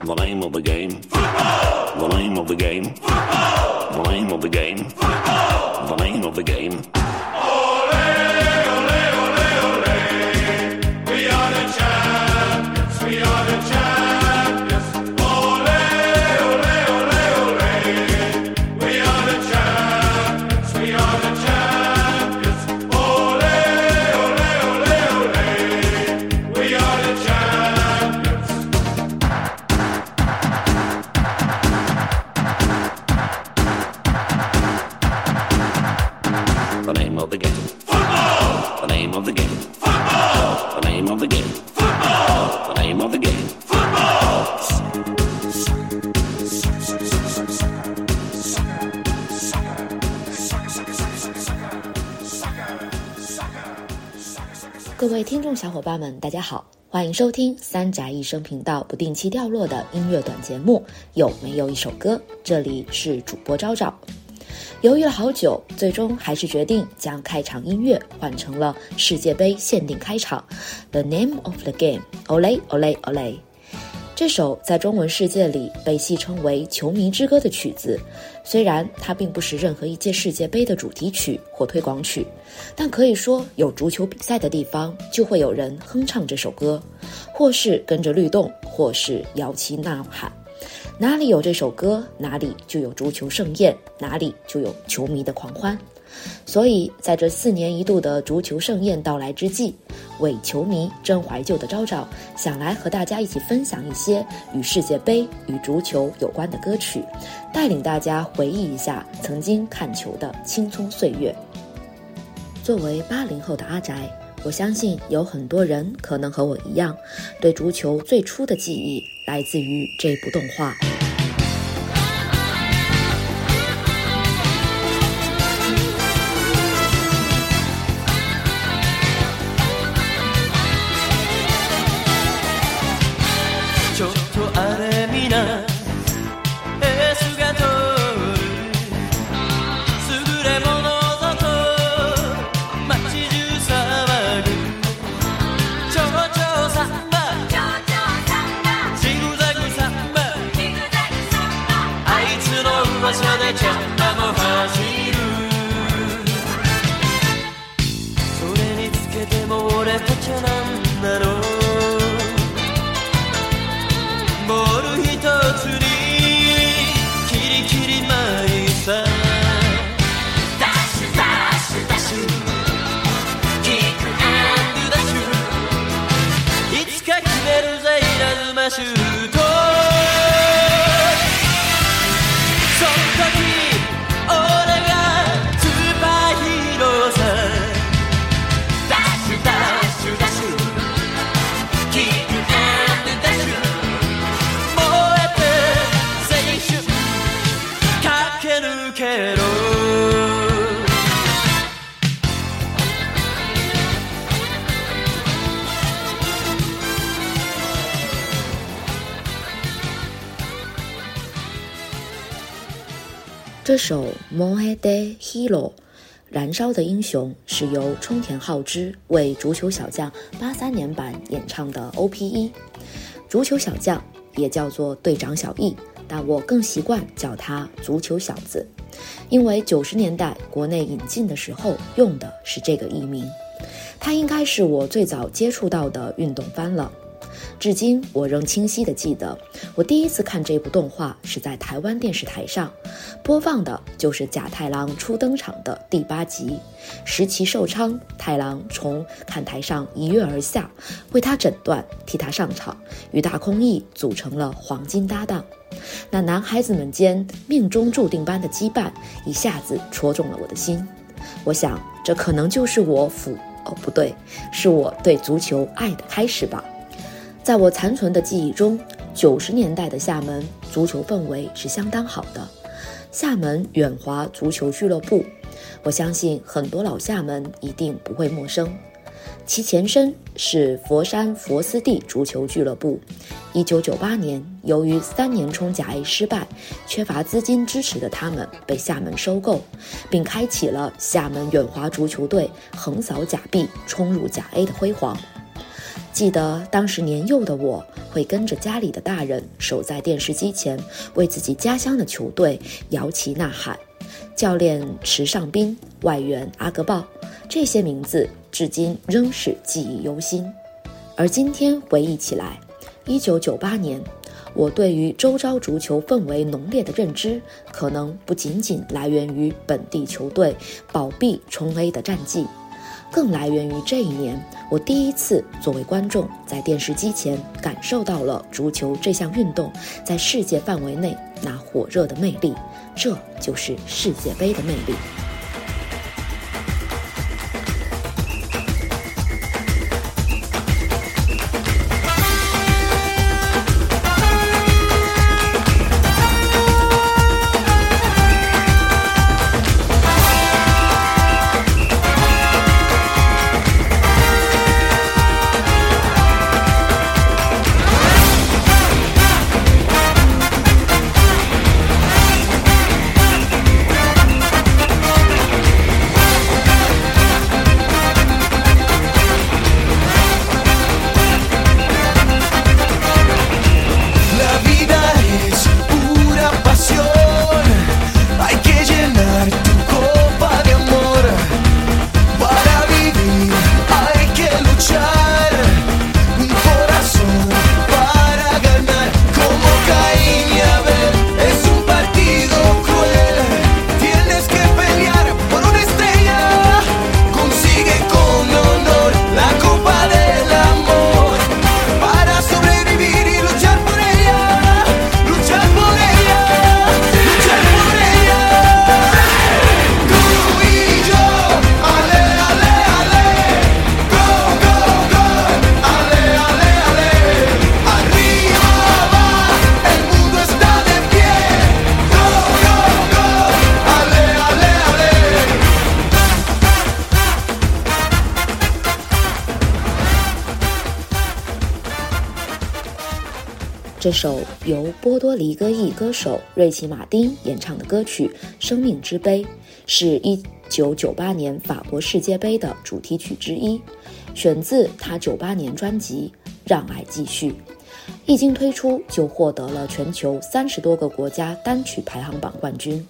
The name of the game. Football. The name of the game. Football. The name of the game. Football. The name of the game. 各位听众小伙伴们，大家好，欢迎收听三宅一生频道不定期掉落的音乐短节目。有没有一首歌？这里是主播昭昭。犹豫了好久，最终还是决定将开场音乐换成了世界杯限定开场，《The Name of the Game》，Olay Olay Olay。这首在中文世界里被戏称为“球迷之歌”的曲子，虽然它并不是任何一届世界杯的主题曲或推广曲，但可以说有足球比赛的地方就会有人哼唱这首歌，或是跟着律动，或是摇旗呐喊。哪里有这首歌，哪里就有足球盛宴，哪里就有球迷的狂欢。所以，在这四年一度的足球盛宴到来之际，伪球迷真怀旧的昭昭想来和大家一起分享一些与世界杯、与足球有关的歌曲，带领大家回忆一下曾经看球的青葱岁月。作为八零后的阿宅，我相信有很多人可能和我一样，对足球最初的记忆来自于这部动画。这首《Moe de Hero》燃烧的英雄是由冲田浩之为足球小将八三年版演唱的 O P 一。足球小将也叫做队长小易，但我更习惯叫他足球小子，因为九十年代国内引进的时候用的是这个译名。他应该是我最早接触到的运动番了。至今我仍清晰地记得，我第一次看这部动画是在台湾电视台上播放的，就是假太郎初登场的第八集。石崎寿昌太郎从看台上一跃而下，为他诊断，替他上场，与大空翼组成了黄金搭档。那男孩子们间命中注定般的羁绊，一下子戳中了我的心。我想，这可能就是我抚哦，不对，是我对足球爱的开始吧。在我残存的记忆中，九十年代的厦门足球氛围是相当好的。厦门远华足球俱乐部，我相信很多老厦门一定不会陌生。其前身是佛山佛斯蒂足球俱乐部。一九九八年，由于三年冲甲 A 失败，缺乏资金支持的他们被厦门收购，并开启了厦门远华足球队横扫甲 B、冲入甲 A 的辉煌。记得当时年幼的我，会跟着家里的大人守在电视机前，为自己家乡的球队摇旗呐喊。教练池尚斌、外援阿格鲍，这些名字至今仍是记忆犹新。而今天回忆起来，一九九八年，我对于周遭足球氛围浓烈的认知，可能不仅仅来源于本地球队保 B 冲 A 的战绩，更来源于这一年我第一次作为观众在电视机前感受到了足球这项运动在世界范围内那火热的魅力。这就是世界杯的魅力。这首由波多黎各裔歌手瑞奇·马丁演唱的歌曲《生命之杯》，是一九九八年法国世界杯的主题曲之一，选自他九八年专辑《让爱继续》。一经推出，就获得了全球三十多个国家单曲排行榜冠军。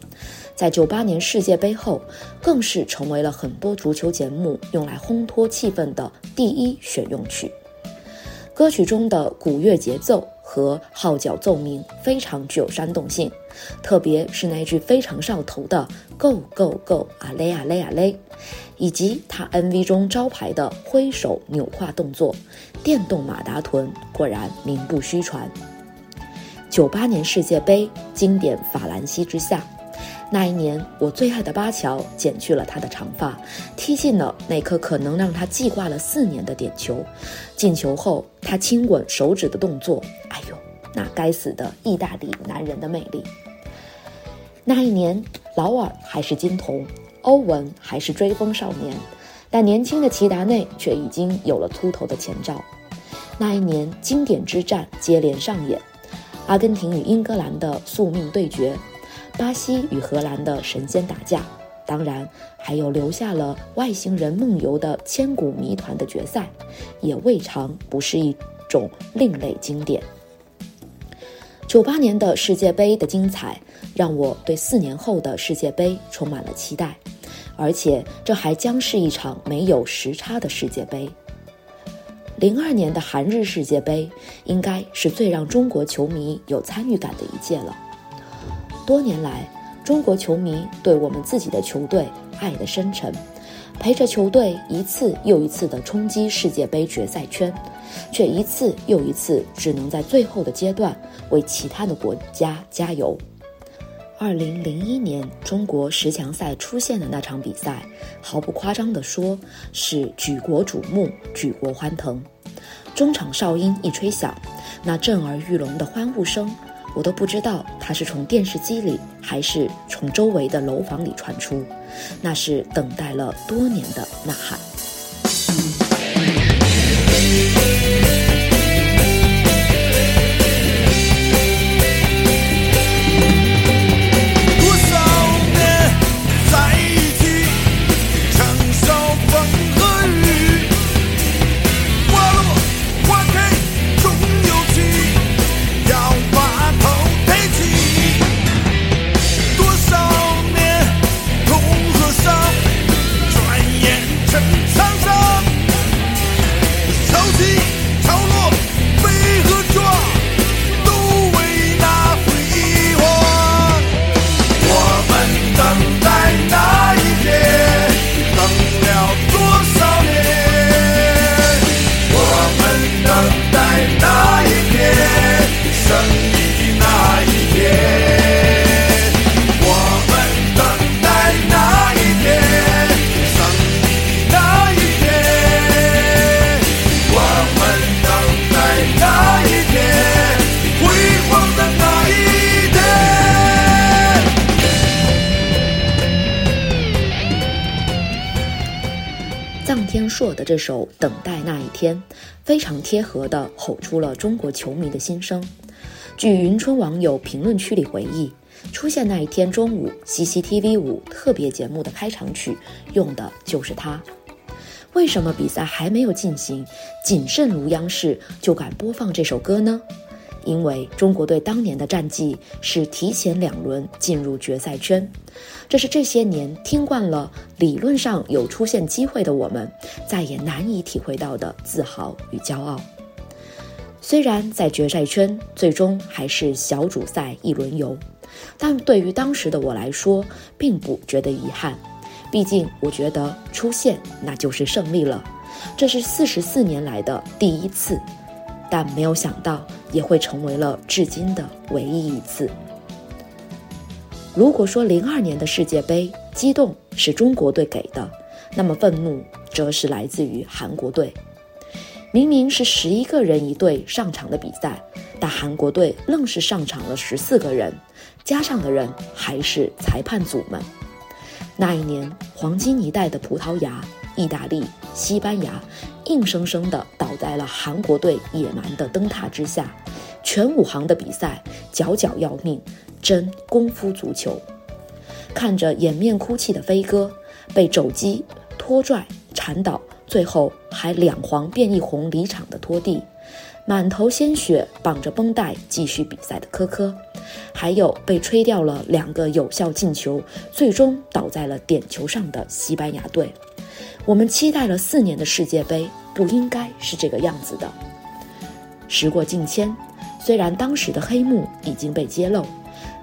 在九八年世界杯后，更是成为了很多足球节目用来烘托气氛的第一选用曲。歌曲中的鼓乐节奏。和号角奏鸣非常具有煽动性，特别是那句非常上头的 “Go Go Go 啊嘞啊嘞啊嘞”，以及他 MV 中招牌的挥手扭胯动作，电动马达臀果然名不虚传。九八年世界杯经典法兰西之夏。那一年，我最爱的巴乔剪去了他的长发，踢进了那颗可能让他记挂了四年的点球。进球后，他亲吻手指的动作，哎呦，那该死的意大利男人的魅力。那一年，劳尔还是金童，欧文还是追风少年，但年轻的齐达内却已经有了秃头的前兆。那一年，经典之战接连上演，阿根廷与英格兰的宿命对决。巴西与荷兰的神仙打架，当然还有留下了外星人梦游的千古谜团的决赛，也未尝不是一种另类经典。九八年的世界杯的精彩，让我对四年后的世界杯充满了期待，而且这还将是一场没有时差的世界杯。零二年的韩日世界杯，应该是最让中国球迷有参与感的一届了。多年来，中国球迷对我们自己的球队爱得深沉，陪着球队一次又一次地冲击世界杯决赛圈，却一次又一次只能在最后的阶段为其他的国家加油。二零零一年中国十强赛出现的那场比赛，毫不夸张地说，是举国瞩目、举国欢腾。中场哨音一吹响，那震耳欲聋的欢呼声。我都不知道它是从电视机里还是从周围的楼房里传出，那是等待了多年的呐喊。这首《等待那一天》，非常贴合地吼出了中国球迷的心声。据云春网友评论区里回忆，出现那一天中午 CCTV 五特别节目的开场曲用的就是它。为什么比赛还没有进行，谨慎如央视就敢播放这首歌呢？因为中国队当年的战绩是提前两轮进入决赛圈，这是这些年听惯了理论上有出现机会的我们再也难以体会到的自豪与骄傲。虽然在决赛圈最终还是小组赛一轮游，但对于当时的我来说，并不觉得遗憾。毕竟我觉得出线那就是胜利了，这是四十四年来的第一次。但没有想到，也会成为了至今的唯一一次。如果说零二年的世界杯激动是中国队给的，那么愤怒则是来自于韩国队。明明是十一个人一队上场的比赛，但韩国队愣是上场了十四个人，加上的人还是裁判组们。那一年黄金一代的葡萄牙。意大利、西班牙硬生生地倒在了韩国队野蛮的灯塔之下，全武行的比赛角角要命，真功夫足球。看着掩面哭泣的飞哥，被肘击、拖拽、铲倒，最后还两黄变一红离场的拖地，满头鲜血绑着绷带继续比赛的科科，还有被吹掉了两个有效进球，最终倒在了点球上的西班牙队。我们期待了四年的世界杯不应该是这个样子的。时过境迁，虽然当时的黑幕已经被揭露，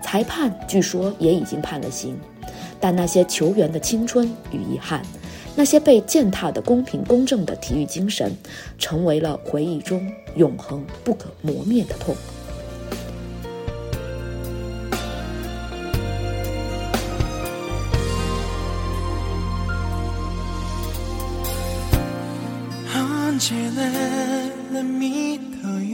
裁判据说也已经判了刑，但那些球员的青春与遗憾，那些被践踏的公平公正的体育精神，成为了回忆中永恒不可磨灭的痛。 언제나 난 믿어요.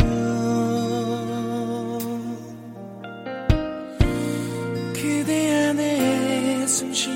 그대 안에 숨쉬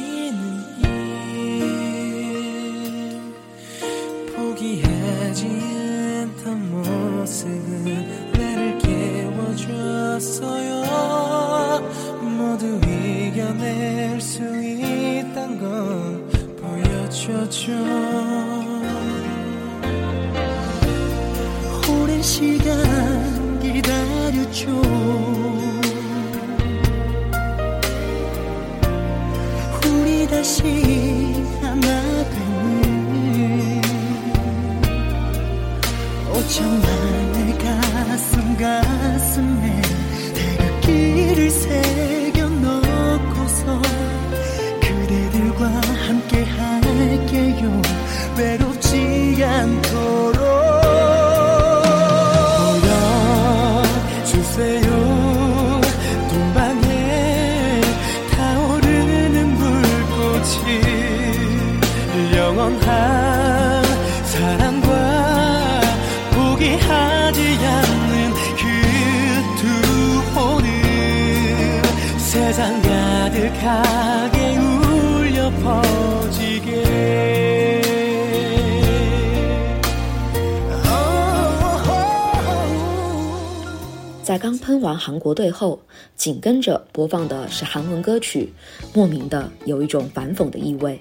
在刚喷完韩国队后，紧跟着播放的是韩文歌曲，莫名的有一种反讽的意味。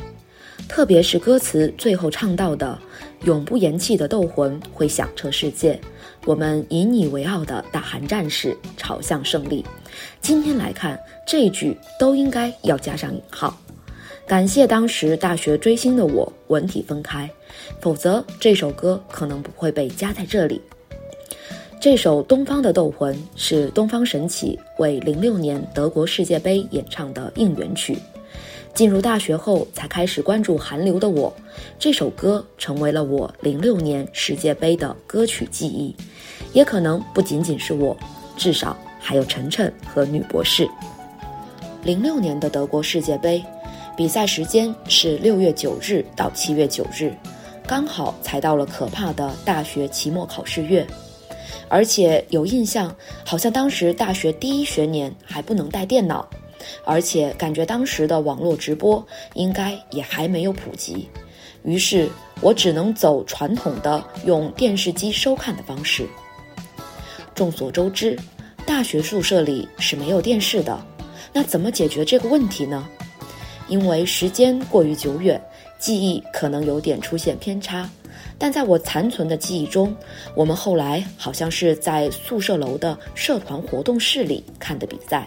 特别是歌词最后唱到的“永不言弃的斗魂会响彻世界，我们引以为傲的大韩战士朝向胜利”。今天来看这一句都应该要加上引号。感谢当时大学追星的我文体分开，否则这首歌可能不会被加在这里。这首《东方的斗魂》是东方神起为零六年德国世界杯演唱的应援曲。进入大学后才开始关注韩流的我，这首歌成为了我零六年世界杯的歌曲记忆。也可能不仅仅是我，至少还有晨晨和女博士。零六年的德国世界杯，比赛时间是六月九日到七月九日，刚好才到了可怕的大学期末考试月。而且有印象，好像当时大学第一学年还不能带电脑，而且感觉当时的网络直播应该也还没有普及。于是我只能走传统的用电视机收看的方式。众所周知，大学宿舍里是没有电视的，那怎么解决这个问题呢？因为时间过于久远，记忆可能有点出现偏差。但在我残存的记忆中，我们后来好像是在宿舍楼的社团活动室里看的比赛。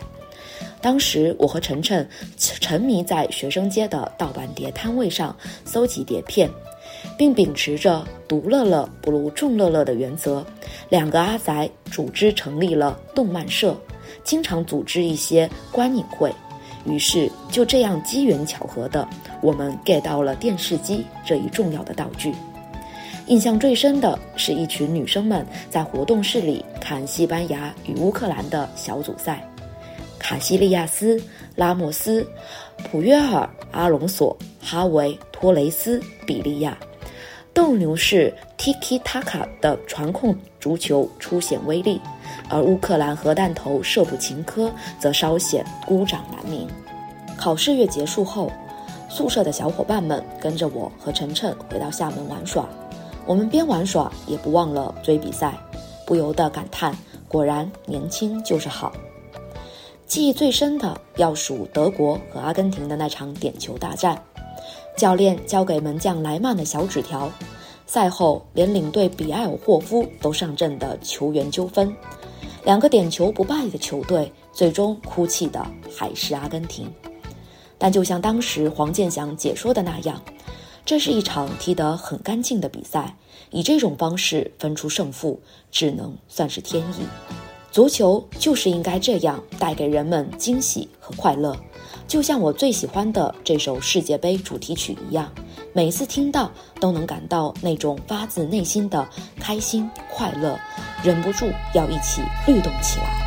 当时我和晨晨沉迷在学生街的盗版碟摊位上搜集碟片，并秉持着“独乐乐不如众乐乐”的原则，两个阿宅组织成立了动漫社，经常组织一些观影会。于是就这样机缘巧合的，我们 get 到了电视机这一重要的道具。印象最深的是一群女生们在活动室里看西班牙与乌克兰的小组赛，卡西利亚斯、拉莫斯、普约尔、阿隆索、哈维、托雷斯、比利亚，斗牛士 Tiki Taka 的传控足球初显威力，而乌克兰核弹头舍普琴科则稍显孤掌难鸣。考试月结束后，宿舍的小伙伴们跟着我和晨晨回到厦门玩耍。我们边玩耍也不忘了追比赛，不由得感叹：果然年轻就是好。记忆最深的要数德国和阿根廷的那场点球大战，教练交给门将莱曼的小纸条，赛后连领队比埃尔霍夫都上阵的球员纠纷，两个点球不败的球队最终哭泣的还是阿根廷。但就像当时黄健翔解说的那样。这是一场踢得很干净的比赛，以这种方式分出胜负，只能算是天意。足球就是应该这样，带给人们惊喜和快乐。就像我最喜欢的这首世界杯主题曲一样，每次听到都能感到那种发自内心的开心快乐，忍不住要一起律动起来。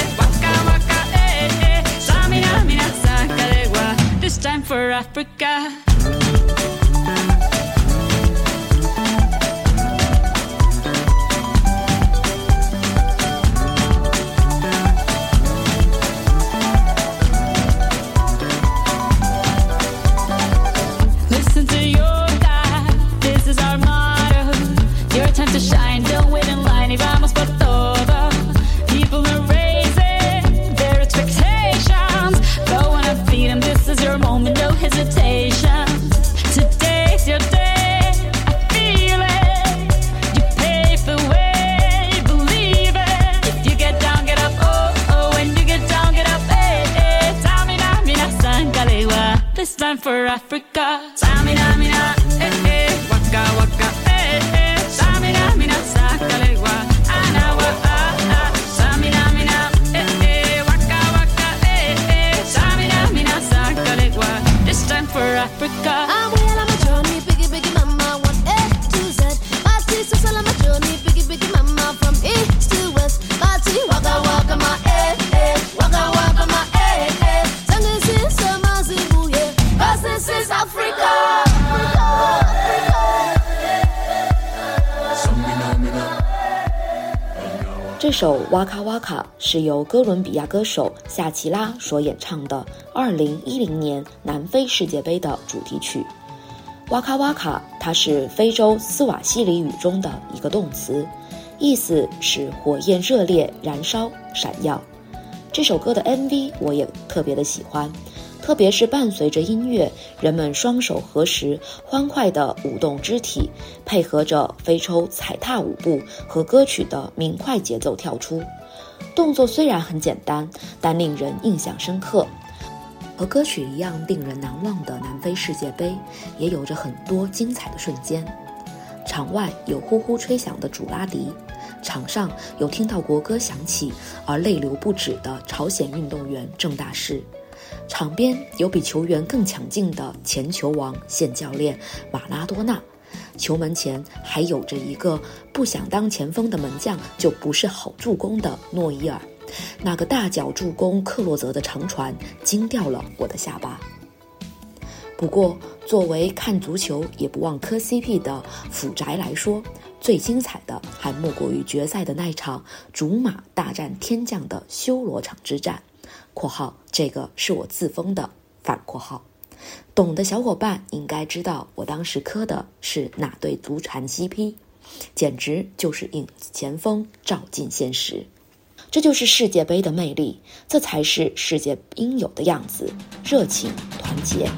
for Africa. 首《哇卡哇卡》是由哥伦比亚歌手夏奇拉所演唱的2010年南非世界杯的主题曲。哇卡哇卡，它是非洲斯瓦希里语中的一个动词，意思是火焰热烈、燃烧、闪耀。这首歌的 MV 我也特别的喜欢，特别是伴随着音乐，人们双手合十，欢快地舞动肢体，配合着非洲踩踏舞步和歌曲的明快节奏跳出。动作虽然很简单，但令人印象深刻。和歌曲一样令人难忘的南非世界杯，也有着很多精彩的瞬间。场外有呼呼吹响的主拉迪，场上有听到国歌响起而泪流不止的朝鲜运动员郑大世，场边有比球员更强劲的前球王现教练马拉多纳，球门前还有着一个不想当前锋的门将就不是好助攻的诺伊尔，那个大脚助攻克洛泽的长传惊掉了我的下巴。不过，作为看足球也不忘磕 CP 的腐宅来说，最精彩的还莫过于决赛的那场竹马大战天降的修罗场之战。（括号这个是我自封的反括号）。懂的小伙伴应该知道，我当时磕的是哪对足坛 CP，简直就是影子前锋照进现实。这就是世界杯的魅力，这才是世界应有的样子：热情、团结。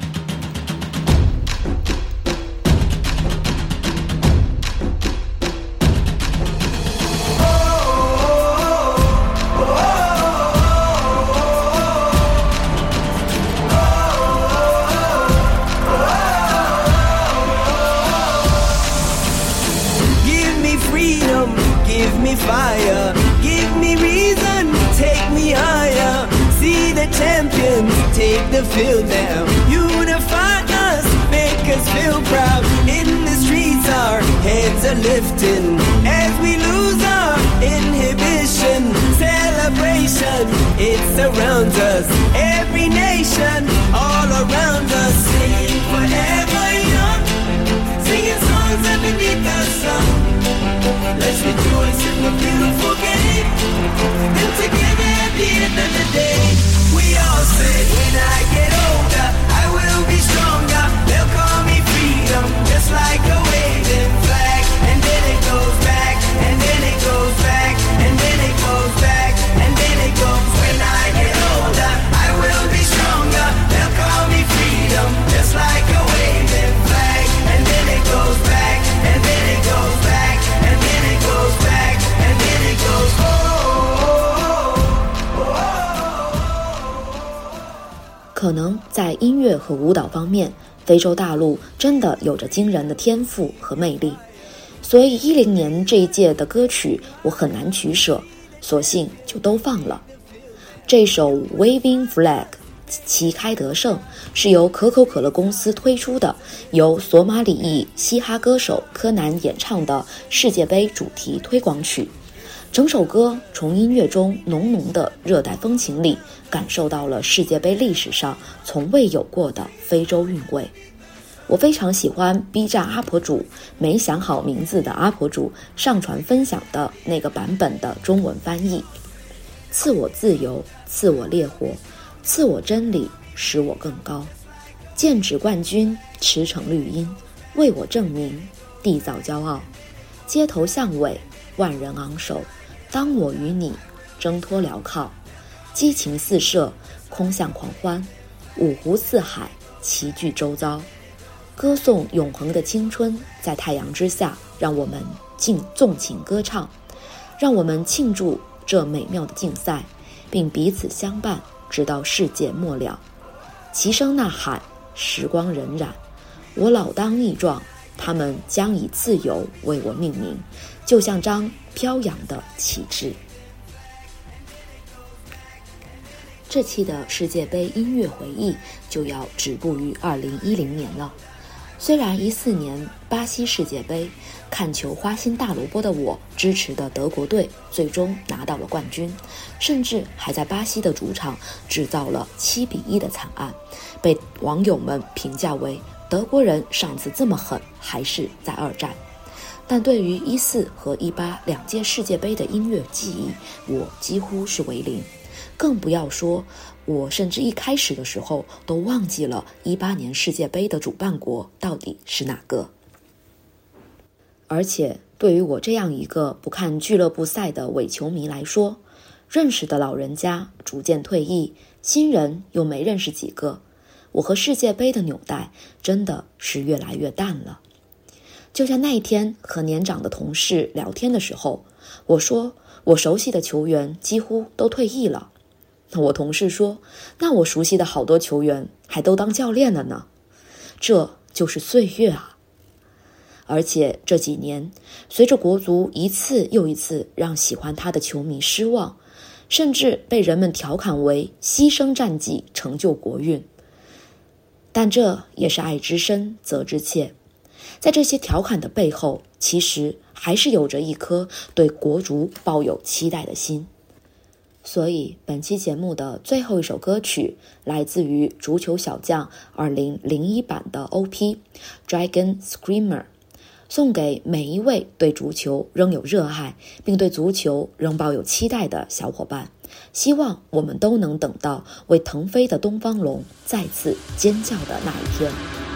音乐和舞蹈方面，非洲大陆真的有着惊人的天赋和魅力，所以一零年这一届的歌曲我很难取舍，索性就都放了。这首《Waving Flag》旗开得胜，是由可口可乐公司推出的，由索马里裔嘻哈歌手柯南演唱的世界杯主题推广曲。整首歌从音乐中浓浓的热带风情里，感受到了世界杯历史上从未有过的非洲韵味。我非常喜欢 B 站 UP 主没想好名字的 UP 主上传分享的那个版本的中文翻译：“赐我自由，赐我烈火，赐我真理，使我更高。剑指冠军，驰骋绿茵，为我证明，缔造骄傲。街头巷尾，万人昂首。当我与你挣脱镣铐，激情四射，空向狂欢，五湖四海齐聚周遭，歌颂永恒的青春，在太阳之下，让我们尽纵情歌唱，让我们庆祝这美妙的竞赛，并彼此相伴，直到世界末了。齐声呐喊，时光荏苒，我老当益壮，他们将以自由为我命名，就像张飘扬的旗帜。这期的世界杯音乐回忆就要止步于二零一零年了。虽然一四年巴西世界杯看球花心大萝卜的我支持的德国队最终拿到了冠军，甚至还在巴西的主场制造了七比一的惨案，被网友们评价为德国人上次这么狠还是在二战。但对于一四和一八两届世界杯的音乐记忆，我几乎是为零。更不要说，我甚至一开始的时候都忘记了一八年世界杯的主办国到底是哪个。而且，对于我这样一个不看俱乐部赛的伪球迷来说，认识的老人家逐渐退役，新人又没认识几个，我和世界杯的纽带真的是越来越淡了。就像那一天和年长的同事聊天的时候，我说我熟悉的球员几乎都退役了。我同事说：“那我熟悉的好多球员还都当教练了呢。”这就是岁月啊！而且这几年，随着国足一次又一次让喜欢他的球迷失望，甚至被人们调侃为牺牲战绩成就国运。但这也是爱之深，责之切。在这些调侃的背后，其实还是有着一颗对国足抱有期待的心。所以，本期节目的最后一首歌曲来自于《足球小将》2001版的 OP《Dragon Screamer》，送给每一位对足球仍有热爱，并对足球仍抱有期待的小伙伴。希望我们都能等到为腾飞的东方龙再次尖叫的那一天。